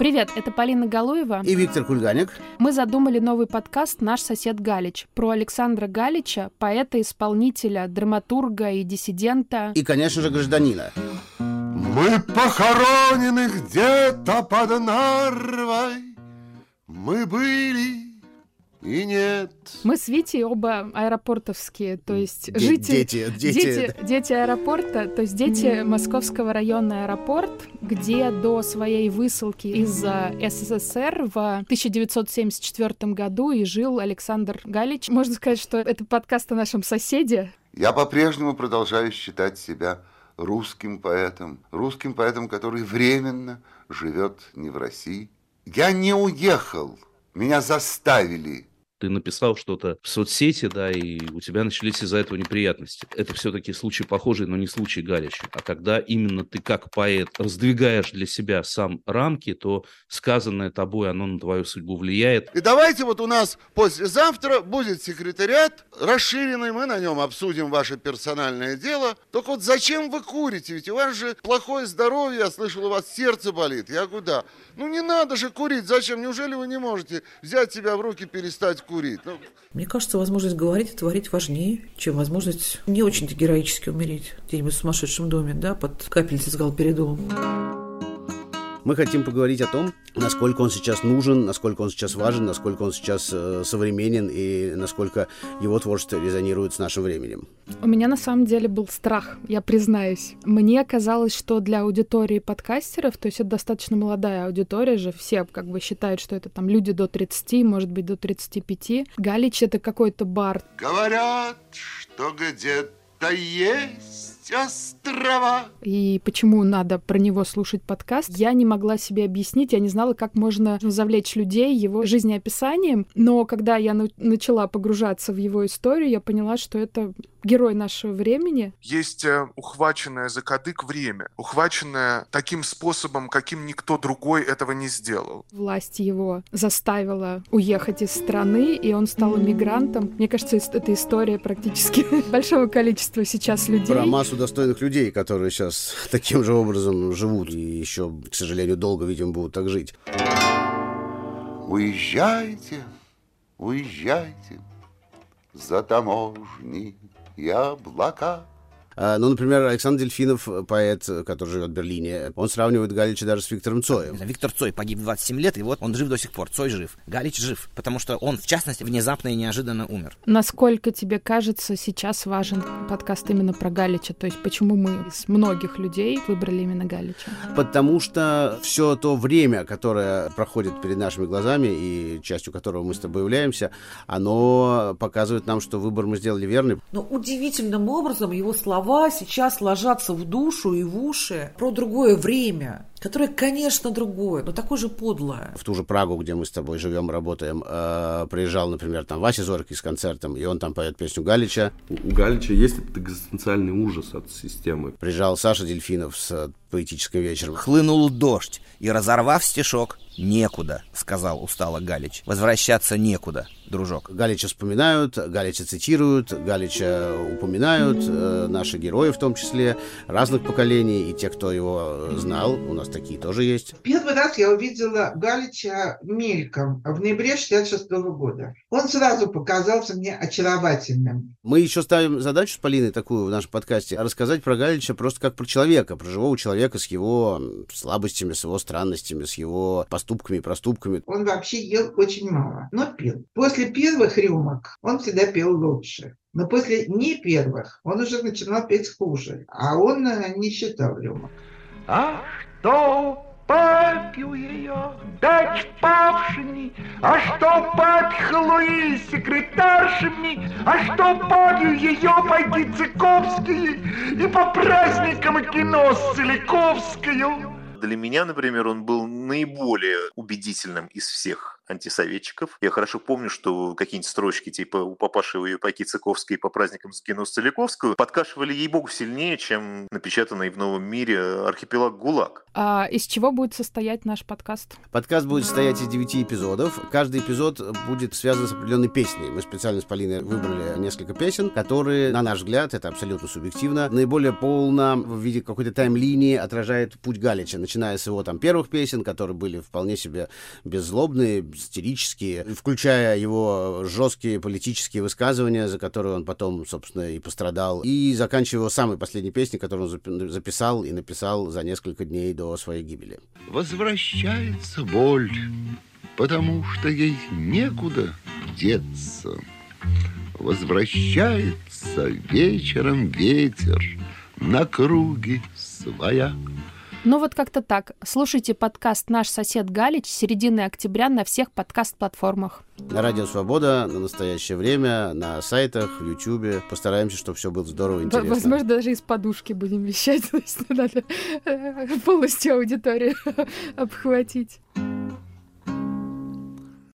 Привет, это Полина Галуева. И Виктор Кульганик. Мы задумали новый подкаст «Наш сосед Галич» про Александра Галича, поэта-исполнителя, драматурга и диссидента. И, конечно же, гражданина. Мы похоронены где-то под Нарвой. Мы были и нет. Мы с Витей оба аэропортовские, то есть Де- жители... дети, дети. Дети, дети аэропорта, то есть дети Московского района аэропорт, где до своей высылки из СССР в 1974 году и жил Александр Галич. Можно сказать, что это подкаст о нашем соседе. Я по-прежнему продолжаю считать себя русским поэтом. Русским поэтом, который временно живет не в России. Я не уехал. Меня заставили ты написал что-то в соцсети, да, и у тебя начались из-за этого неприятности. Это все-таки случай похожий, но не случай Галича. А когда именно ты как поэт раздвигаешь для себя сам рамки, то сказанное тобой, оно на твою судьбу влияет. И давайте вот у нас послезавтра будет секретариат расширенный, мы на нем обсудим ваше персональное дело. Только вот зачем вы курите? Ведь у вас же плохое здоровье, я слышал, у вас сердце болит. Я куда? Ну не надо же курить, зачем? Неужели вы не можете взять себя в руки, перестать курить? Ну, Мне кажется, возможность говорить и творить важнее, чем возможность не очень-то героически умереть где-нибудь в сумасшедшем доме, да, под капельницей с галперидолом. Мы хотим поговорить о том, насколько он сейчас нужен, насколько он сейчас важен, насколько он сейчас э, современен и насколько его творчество резонирует с нашим временем. У меня на самом деле был страх, я признаюсь. Мне казалось, что для аудитории подкастеров, то есть это достаточно молодая аудитория же, все как бы считают, что это там люди до 30, может быть, до 35. Галич — это какой-то бар. говорят, что где-то есть острова. И почему надо про него слушать подкаст, я не могла себе объяснить, я не знала, как можно завлечь людей его жизнеописанием. Но когда я на- начала погружаться в его историю, я поняла, что это герой нашего времени. есть э, ухваченное за кадык время, ухваченное таким способом, каким никто другой этого не сделал. Власть его заставила уехать из страны, и он стал иммигрантом. Мне кажется, это история практически большого количества сейчас людей. Про массу достойных людей, которые сейчас таким же образом живут и еще, к сожалению, долго, видимо, будут так жить. Уезжайте, уезжайте за таможни и облака. А, Ну, например, Александр Дельфинов, поэт, который живет в Берлине, он сравнивает Галича даже с Виктором Цоем. Виктор Цой погиб в 27 лет, и вот он жив до сих пор. Цой жив. Галич жив, потому что он, в частности, внезапно и неожиданно умер. Насколько тебе кажется сейчас важен подкаст именно про Галича? То есть почему мы из многих людей выбрали именно Галича? Потому что все то время, которое проходит перед нашими глазами и частью которого мы с тобой являемся, оно показывает нам, что выбор мы сделали верный. Но удивительным образом его слова сейчас ложатся в душу и в уши про другое время, которое, конечно, другое, но такое же подлое. В ту же Прагу, где мы с тобой живем, работаем, э, приезжал, например, там Вася Зоркий с концертом, и он там поет песню Галича. У Галича есть этот экзистенциальный ужас от системы. Приезжал Саша Дельфинов с э, поэтическим вечером. Хлынул дождь, и, разорвав стишок, «Некуда», — сказал устало Галич. «Возвращаться некуда, дружок». Галича вспоминают, Галича цитируют, Галича упоминают, э, наши герои в том числе, разных поколений, и те, кто его э, знал, у нас такие тоже есть. Первый раз я увидела Галича мельком в ноябре 66 года. Он сразу показался мне очаровательным. Мы еще ставим задачу с Полиной такую в нашем подкасте, рассказать про Галича просто как про человека, про живого человека с его слабостями, с его странностями, с его поступками и проступками. Он вообще ел очень мало, но пил. После первых рюмок он всегда пел лучше. Но после не первых он уже начинал петь хуже. А он э, не считал рюмок. А что попью ее, дать павшими, а что попхлу и секретаршами, а что попью ее пойти Цыковские и по праздникам кино с Целиковскою. Для меня, например, он был наиболее убедительным из всех антисоветчиков. Я хорошо помню, что какие-нибудь строчки типа «У папаши и паки Цыковской по праздникам скину Целиковскую» подкашивали ей-богу сильнее, чем напечатанный в «Новом мире» архипелаг ГУЛАГ. А из чего будет состоять наш подкаст? Подкаст будет состоять из девяти эпизодов. Каждый эпизод будет связан с определенной песней. Мы специально с Полиной выбрали несколько песен, которые, на наш взгляд, это абсолютно субъективно, наиболее полно в виде какой-то тайм-линии отражает путь Галича, начиная с его там первых песен, которые были вполне себе беззлобные, сатирические, включая его жесткие политические высказывания, за которые он потом, собственно, и пострадал, и заканчивая его самой последней песней, которую он записал и написал за несколько дней до своей гибели. Возвращается боль, потому что ей некуда деться. Возвращается вечером ветер на круги своя. Ну вот как-то так. Слушайте подкаст «Наш сосед Галич» с середины октября на всех подкаст-платформах. На Радио Свобода, на настоящее время, на сайтах, в Ютьюбе. Постараемся, чтобы все было здорово и интересно. Возможно, даже из подушки будем вещать. То есть надо полностью аудиторию обхватить.